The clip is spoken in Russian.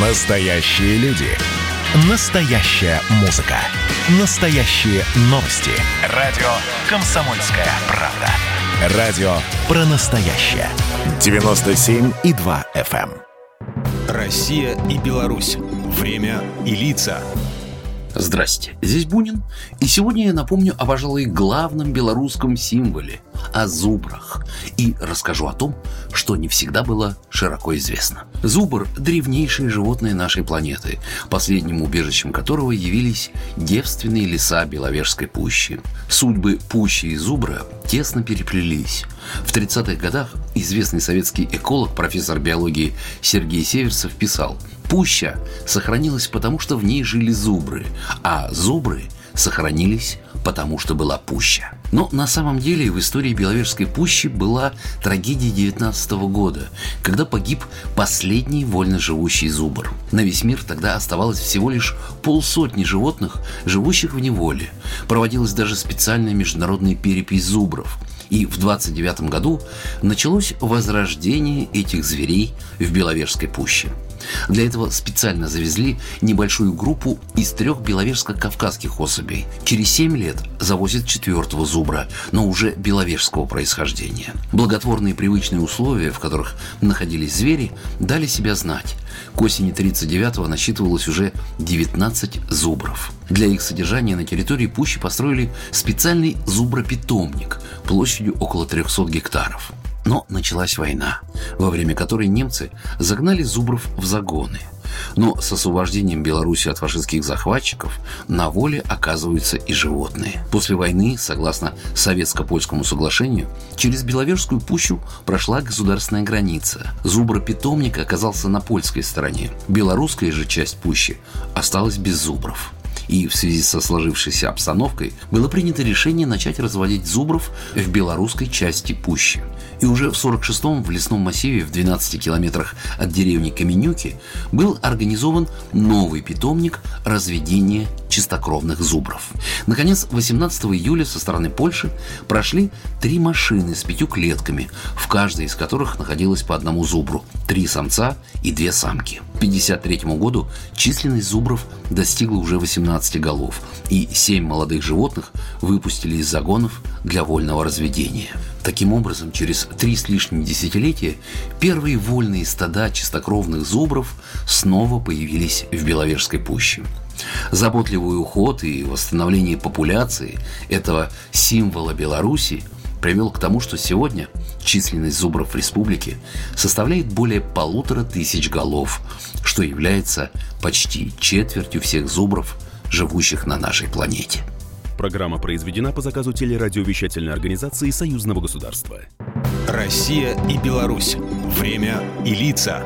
Настоящие люди. Настоящая музыка. Настоящие новости. Радио «Комсомольская правда». Радио про настоящее. 97,2 FM. эм. Россия и Беларусь. Время и лица. Здрасте, здесь Бунин, и сегодня я напомню о, пожалуй, главном белорусском символе – о зубрах. И расскажу о том, что не всегда было широко известно. Зубр – древнейшее животное нашей планеты, последним убежищем которого явились девственные леса Беловежской пущи. Судьбы пущи и зубра тесно переплелись. В 30-х годах известный советский эколог, профессор биологии Сергей Северцев писал «Пуща сохранилась потому, что в ней жили зубры, а зубры сохранились потому что была пуща. Но на самом деле в истории Беловежской пущи была трагедия 19 года, когда погиб последний вольно живущий зубр. На весь мир тогда оставалось всего лишь полсотни животных, живущих в неволе. Проводилась даже специальная международная перепись зубров – и в 29 году началось возрождение этих зверей в Беловежской пуще. Для этого специально завезли небольшую группу из трех беловежско-кавказских особей. Через 7 лет завозят четвертого зубра, но уже беловежского происхождения. Благотворные привычные условия, в которых находились звери, дали себя знать. К осени 39-го насчитывалось уже 19 зубров. Для их содержания на территории пущи построили специальный зубропитомник площадью около 300 гектаров. Но началась война, во время которой немцы загнали зубров в загоны. Но с освобождением Беларуси от фашистских захватчиков на воле оказываются и животные. После войны, согласно советско-польскому соглашению, через Беловежскую пущу прошла государственная граница. Зубропитомник оказался на польской стороне. Белорусская же часть пущи осталась без зубров и в связи со сложившейся обстановкой было принято решение начать разводить зубров в белорусской части пущи. И уже в 46-м в лесном массиве в 12 километрах от деревни Каменюки был организован новый питомник разведения чистокровных зубров. Наконец, 18 июля со стороны Польши прошли три машины с пятью клетками, в каждой из которых находилось по одному зубру, три самца и две самки. К 1953 году численность зубров достигла уже 18 голов, и семь молодых животных выпустили из загонов для вольного разведения. Таким образом, через три с лишним десятилетия первые вольные стада чистокровных зубров снова появились в Беловежской пуще. Заботливый уход и восстановление популяции этого символа Беларуси привел к тому, что сегодня численность зубров в республике составляет более полутора тысяч голов, что является почти четвертью всех зубров, живущих на нашей планете. Программа произведена по заказу телерадиовещательной организации Союзного государства. Россия и Беларусь. Время и лица.